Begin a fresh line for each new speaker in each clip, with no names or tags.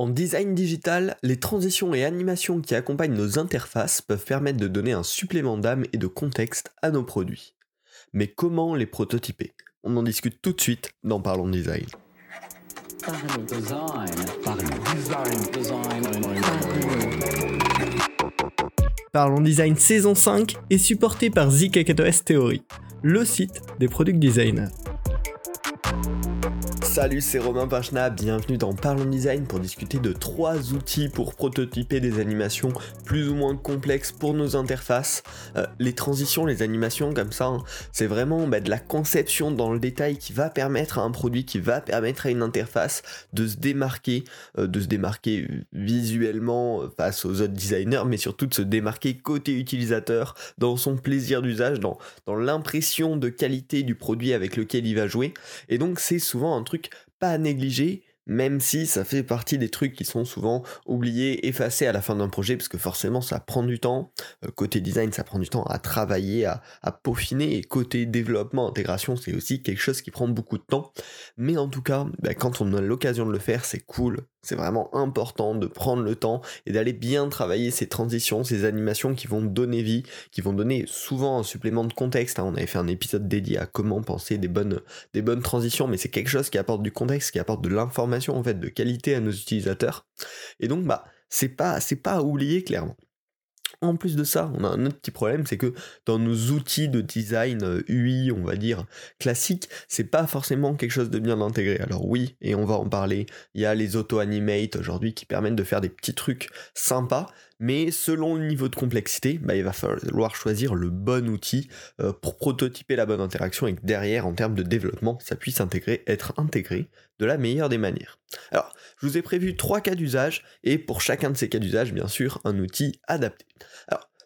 En design digital, les transitions et animations qui accompagnent nos interfaces peuvent permettre de donner un supplément d'âme et de contexte à nos produits. Mais comment les prototyper? On en discute tout de suite dans Parlons Design. Parlons Design saison 5 est supporté par ZKKOS Theory, le site des product designers. Salut, c'est Romain Pachna, bienvenue dans Parlons Design pour discuter de trois outils pour prototyper des animations plus ou moins complexes pour nos interfaces. Euh, les transitions, les animations comme ça, hein, c'est vraiment bah, de la conception dans le détail qui va permettre à un produit, qui va permettre à une interface de se démarquer, euh, de se démarquer visuellement face aux autres designers, mais surtout de se démarquer côté utilisateur dans son plaisir d'usage, dans, dans l'impression de qualité du produit avec lequel il va jouer. Et donc c'est souvent un truc pas à négliger, même si ça fait partie des trucs qui sont souvent oubliés, effacés à la fin d'un projet, parce que forcément ça prend du temps. Euh, côté design, ça prend du temps à travailler, à, peaufiner, et côté développement, intégration, c'est aussi quelque chose qui prend beaucoup de temps. Mais en tout cas, bah, quand on a l'occasion de le faire, c'est cool, c'est vraiment important de prendre le temps et d'aller bien travailler ces transitions, ces animations qui vont donner vie, qui vont donner souvent un supplément de contexte. Hein. On avait fait un épisode dédié à comment penser des bonnes, des bonnes transitions, mais c'est quelque chose qui apporte du contexte, qui apporte de l'information en fait de qualité à nos utilisateurs. Et donc bah c'est pas c'est pas à oublier clairement. En plus de ça, on a un autre petit problème, c'est que dans nos outils de design UI, euh, on va dire, classiques, c'est pas forcément quelque chose de bien intégré. Alors oui, et on va en parler, il y a les auto-animate aujourd'hui qui permettent de faire des petits trucs sympas, mais selon le niveau de complexité, bah, il va falloir choisir le bon outil euh, pour prototyper la bonne interaction et que derrière, en termes de développement, ça puisse intégrer, être intégré de la meilleure des manières. Alors, je vous ai prévu trois cas d'usage et pour chacun de ces cas d'usage, bien sûr, un outil adapté.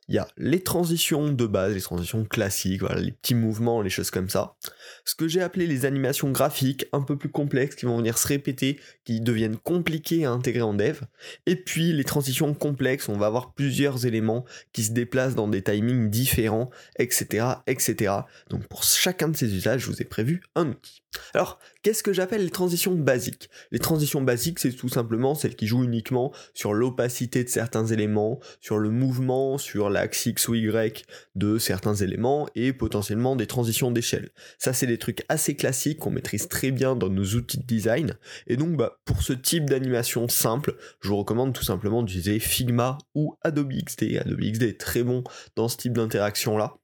Il y a les transitions de base, les transitions classiques, les petits mouvements, les choses comme ça. Ce que j'ai appelé les animations graphiques, un peu plus complexes, qui vont venir se répéter, qui deviennent compliquées à intégrer en dev. Et puis les transitions complexes, on va avoir plusieurs éléments qui se déplacent dans des timings différents, etc., etc. Donc pour chacun de ces usages, je vous ai prévu un outil. Alors, qu'est-ce que j'appelle les transitions basiques? Les transitions basiques, c'est tout simplement celles qui jouent uniquement sur l'opacité de certains éléments, sur le mouvement, sur l'axe X ou Y de certains éléments et potentiellement des transitions d'échelle. Ça, c'est des trucs assez classiques qu'on maîtrise très bien dans nos outils de design. Et donc, bah, pour ce type d'animation simple, je vous recommande tout simplement d'utiliser Figma ou Adobe XD. Adobe XD est très bon dans ce type d'interaction-là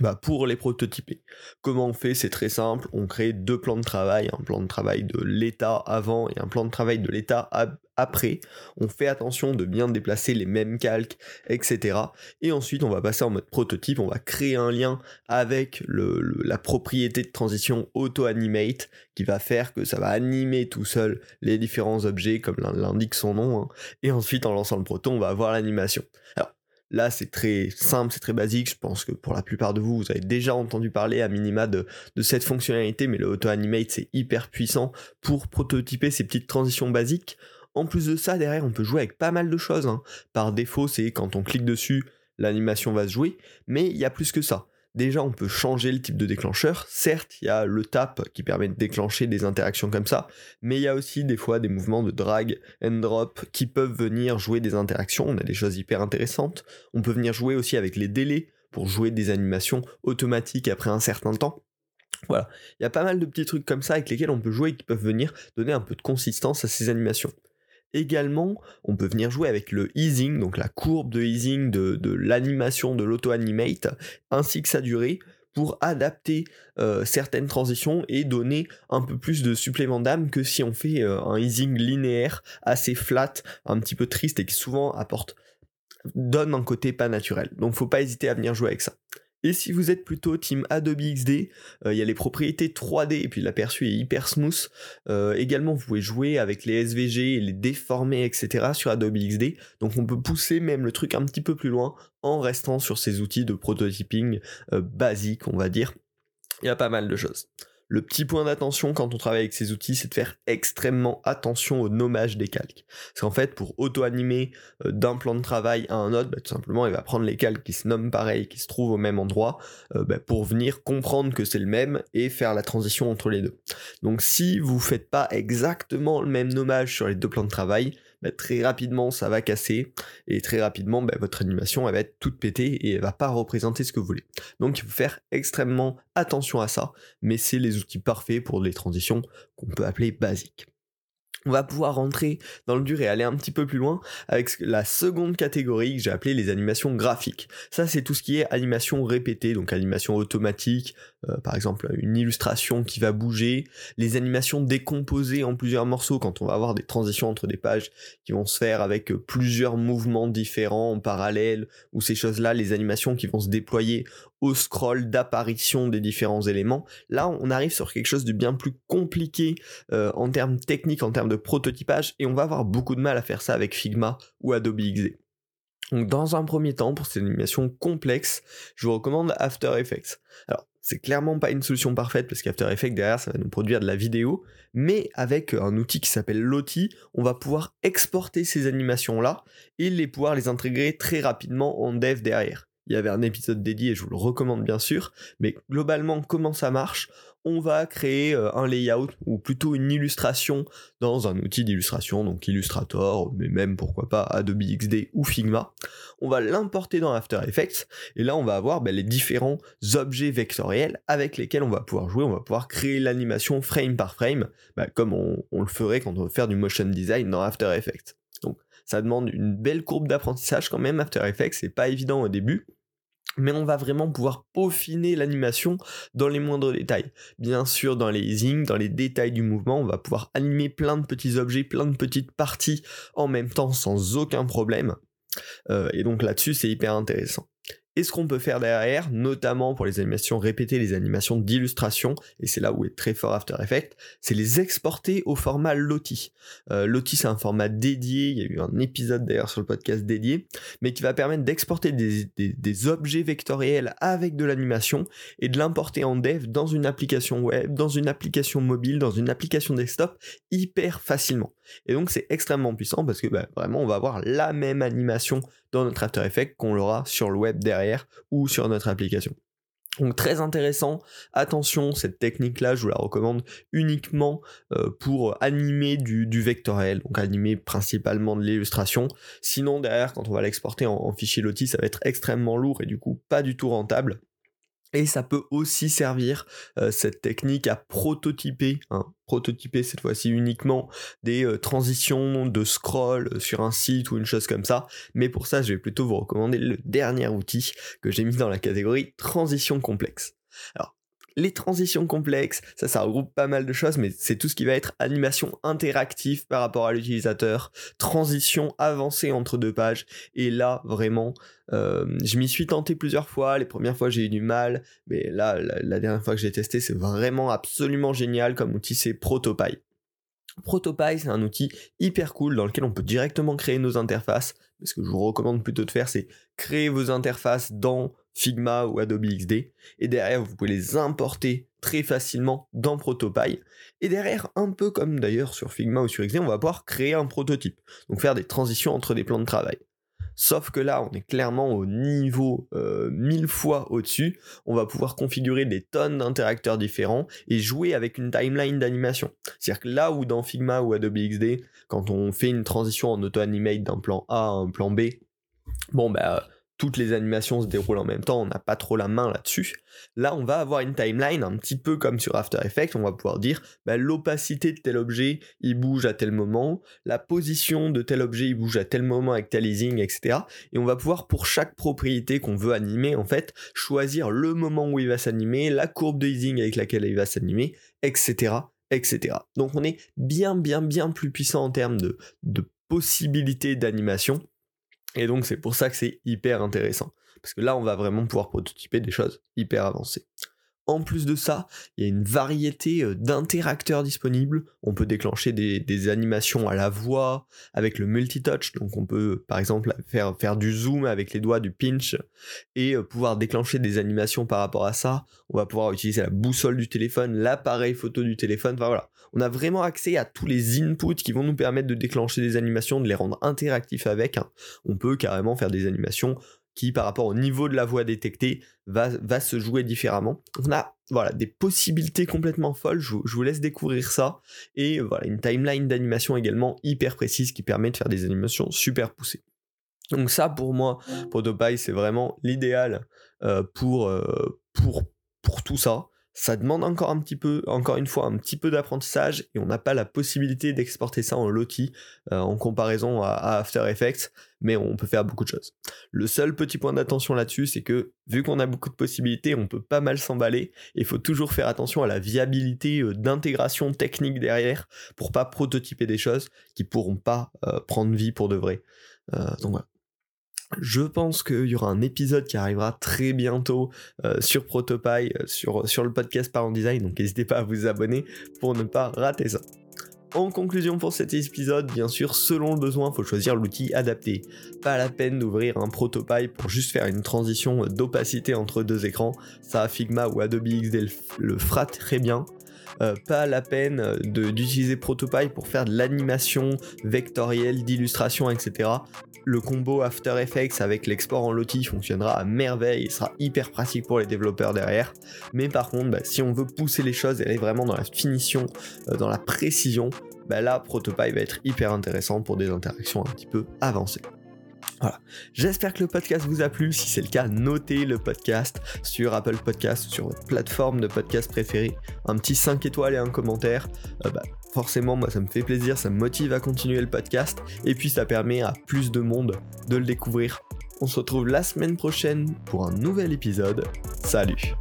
bah pour les prototyper. Comment on fait? C'est très simple, on crée deux plans de travail, un plan de travail de l'état avant et un plan de travail de l'état après. On fait attention de bien déplacer les mêmes calques, etc. Et ensuite on va passer en mode prototype, on va créer un lien avec la propriété de transition auto-animate qui va faire que ça va animer tout seul les différents objets comme l'indique son nom. Hein. Et ensuite en lançant le proto on va avoir l'animation. Alors Là, c'est très simple, c'est très basique. Je pense que pour la plupart de vous, vous avez déjà entendu parler à minima de, cette fonctionnalité, mais le auto-animate, c'est hyper puissant pour prototyper ces petites transitions basiques. En plus de ça, derrière, on peut jouer avec pas mal de choses. Hein. Par défaut, c'est quand on clique dessus, l'animation va se jouer, mais il y a plus que ça. Déjà, on peut changer le type de déclencheur. Certes, il y a le tap qui permet de déclencher des interactions comme ça, mais il y a aussi des fois des mouvements de drag and drop qui peuvent venir jouer des interactions. On a des choses hyper intéressantes. On peut venir jouer aussi avec les délais pour jouer des animations automatiques après un certain temps. Voilà, il y a pas mal de petits trucs comme ça avec lesquels on peut jouer et qui peuvent venir donner un peu de consistance à ces animations. Également, on peut venir jouer avec le easing, donc la courbe de easing de, l'animation de l'auto-animate, ainsi que sa durée, pour adapter euh, certaines transitions et donner un peu plus de supplément d'âme que si on fait euh, un easing linéaire, assez flat, un petit peu triste et qui souvent apporte donne un côté pas naturel. Donc faut pas hésiter à venir jouer avec ça. Et si vous êtes plutôt team Adobe XD, euh, il y a les propriétés 3D et puis l'aperçu est hyper smooth. Euh, également, vous pouvez jouer avec les SVG et les déformer, etc. sur Adobe XD. Donc on peut pousser même le truc un petit peu plus loin en restant sur ces outils de prototyping euh, basiques, on va dire. Il y a pas mal de choses. Le petit point d'attention quand on travaille avec ces outils, c'est de faire extrêmement attention au nommage des calques. Parce qu'en fait, pour auto-animer euh, d'un plan de travail à un autre, bah, tout simplement, il va prendre les calques qui se nomment pareil, qui se trouvent au même endroit, euh, bah, pour venir comprendre que c'est le même et faire la transition entre les deux. Donc si vous faites pas exactement le même nommage sur les deux plans de travail, bah, très rapidement ça va casser et très rapidement bah, votre animation elle va être toute pétée et elle va pas représenter ce que vous voulez. Donc il faut faire extrêmement attention à ça, mais c'est les outils parfaits pour les transitions qu'on peut appeler basiques on va pouvoir rentrer dans le dur et aller un petit peu plus loin avec la seconde catégorie que j'ai appelée les animations graphiques. Ça, c'est tout ce qui est animation répétée, donc animation automatique, euh, par exemple une illustration qui va bouger, les animations décomposées en plusieurs morceaux quand on va avoir des transitions entre des pages qui vont se faire avec euh, plusieurs mouvements différents en parallèle, ou ces choses-là, les animations qui vont se déployer au scroll d'apparition des différents éléments. Là, on arrive sur quelque chose de bien plus compliqué euh, en termes techniques, en termes de prototypage, et on va avoir beaucoup de mal à faire ça avec Figma ou Adobe XD. Donc dans un premier temps, pour ces animations complexes, je vous recommande After Effects. Alors, c'est clairement pas une solution parfaite parce qu'After Effects derrière ça va nous produire de la vidéo, mais avec un outil qui s'appelle Lottie, on va pouvoir exporter ces animations là et les pouvoir les intégrer très rapidement en dev derrière il y avait un épisode dédié, je vous le recommande bien sûr, mais globalement comment ça marche? On va créer euh, un layout ou plutôt une illustration dans un outil d'illustration, donc Illustrator, mais même pourquoi pas Adobe XD ou Figma. On va l'importer dans After Effects et là on va avoir ben, les différents objets vectoriels avec lesquels on va pouvoir jouer, on va pouvoir créer l'animation frame par frame, ben, comme on, on le ferait quand on veut faire du motion design dans After Effects. Ça demande une belle courbe d'apprentissage quand même, After Effects, c'est pas évident au début, mais on va vraiment pouvoir peaufiner l'animation dans les moindres détails. Bien sûr, dans les easing, dans les détails du mouvement, on va pouvoir animer plein de petits objets, plein de petites parties en même temps sans aucun problème. Euh, et donc là-dessus, c'est hyper intéressant. Et ce qu'on peut faire derrière, notamment pour les animations répétées, les animations d'illustration, et c'est là où est très fort After Effects, c'est les exporter au format Lottie. Euh, Lottie c'est un format dédié, il y a eu un épisode d'ailleurs sur le podcast dédié, mais qui va permettre d'exporter des, des, objets vectoriels avec de l'animation et de l'importer en dev dans une application web, dans une application mobile, dans une application desktop hyper facilement. Et donc c'est extrêmement puissant parce que bah, vraiment on va avoir la même animation dans notre After Effects qu'on l'aura sur le web derrière ou sur notre application. Donc très intéressant, attention, cette technique-là, je vous la recommande uniquement euh, pour animer du, vectoriel, donc animer principalement de l'illustration. Sinon, derrière, quand on va l'exporter en, en, fichier Lottie, ça va être extrêmement lourd et du coup pas du tout rentable. Et ça peut aussi servir cette technique à prototyper, hein, prototyper cette fois-ci uniquement des transitions de scroll sur un site ou une chose comme ça. Mais pour ça, je vais plutôt vous recommander le dernier outil que j'ai mis dans la catégorie transition complexe. Alors, les transitions complexes, ça, ça regroupe pas mal de choses, mais c'est tout ce qui va être animation interactive par rapport à l'utilisateur, transition avancée entre deux pages, et là, vraiment, euh, je m'y suis tenté plusieurs fois, les premières fois j'ai eu du mal, mais là, la, dernière fois que j'ai testé, c'est vraiment absolument génial comme outil, c'est Protopie. Protopie, c'est un outil hyper cool dans lequel on peut directement créer nos interfaces. Ce que je vous recommande plutôt de faire, c'est créer vos interfaces dans Figma ou Adobe XD. Et derrière, vous pouvez les importer très facilement dans Protopie. Et derrière, un peu comme d'ailleurs sur Figma ou sur XD, on va pouvoir créer un prototype. Donc faire des transitions entre des plans de travail. Sauf que là, on est clairement au niveau euh, mille fois au-dessus. On va pouvoir configurer des tonnes d'interacteurs différents et jouer avec une timeline d'animation. C'est-à-dire que là où dans Figma ou Adobe XD, quand on fait une transition en auto-animate d'un plan A à un plan B, bon bah toutes les animations se déroulent en même temps, on n'a pas trop la main là-dessus. Là, on va avoir une timeline un petit peu comme sur After Effects, on va pouvoir dire bah, l'opacité de tel objet, il bouge à tel moment, la position de tel objet, il bouge à tel moment avec tel easing, etc. Et on va pouvoir, pour chaque propriété qu'on veut animer, en fait, choisir le moment où il va s'animer, la courbe de easing avec laquelle il va s'animer, etc., etc. Donc on est bien, bien, bien plus puissant en termes de, de possibilités d'animation et donc c'est pour ça que c'est hyper intéressant. Parce que là, on va vraiment pouvoir prototyper des choses hyper avancées. En plus de ça, il y a une variété euh, d'interacteurs disponibles. On peut déclencher des, animations à la voix avec le multitouch. Donc on peut par exemple faire, faire du zoom avec les doigts, du pinch, et euh, pouvoir déclencher des animations par rapport à ça. On va pouvoir utiliser la boussole du téléphone, l'appareil photo du téléphone. Enfin voilà, on a vraiment accès à tous les inputs qui vont nous permettre de déclencher des animations, de les rendre interactifs avec. Hein. On peut carrément faire des animations qui, par rapport au niveau de la voix détectée, va, se jouer différemment. On a voilà, des possibilités complètement folles, je, vous laisse découvrir ça. Et voilà, une timeline d'animation également hyper précise qui permet de faire des animations super poussées. Donc ça, pour moi, ProtoPie, c'est vraiment l'idéal euh, pour, euh, pour, pour tout ça. Ça demande encore un petit peu, encore une fois, un petit peu d'apprentissage et on n'a pas la possibilité d'exporter ça en Lottie euh, en comparaison à, After Effects, mais on peut faire beaucoup de choses. Le seul petit point d'attention là-dessus, c'est que vu qu'on a beaucoup de possibilités, on peut pas mal s'emballer et il faut toujours faire attention à la viabilité euh, d'intégration technique derrière pour pas prototyper des choses qui pourront pas euh, prendre vie pour de vrai. donc voilà. Je pense qu'il y aura un épisode qui arrivera très bientôt euh, sur Protopie, euh, sur, sur le podcast Parent Design, donc n'hésitez pas à vous abonner pour ne pas rater ça. En conclusion pour cet épisode, bien sûr, selon le besoin, il faut choisir l'outil adapté. Pas la peine d'ouvrir un Protopie pour juste faire une transition d'opacité entre deux écrans. Ça, Figma ou Adobe XD le fera très bien. Euh, pas la peine d'utiliser Protopie pour faire de l'animation vectorielle, d'illustration, etc le combo After Effects avec l'export en Lottie fonctionnera à merveille, il sera hyper pratique pour les développeurs derrière. Mais par contre, bah, si on veut pousser les choses et aller vraiment dans la finition, euh, dans la précision, bah là, Protopie va être hyper intéressant pour des interactions un petit peu avancées. Voilà. J'espère que le podcast vous a plu. Si c'est le cas, notez le podcast sur Apple Podcast, sur votre plateforme de podcast préférée. Un petit 5 étoiles et un commentaire. Euh, bah, forcément, moi, ça me fait plaisir, ça me motive à continuer le podcast. Et puis, ça permet à plus de monde de le découvrir. On se retrouve la semaine prochaine pour un nouvel épisode. Salut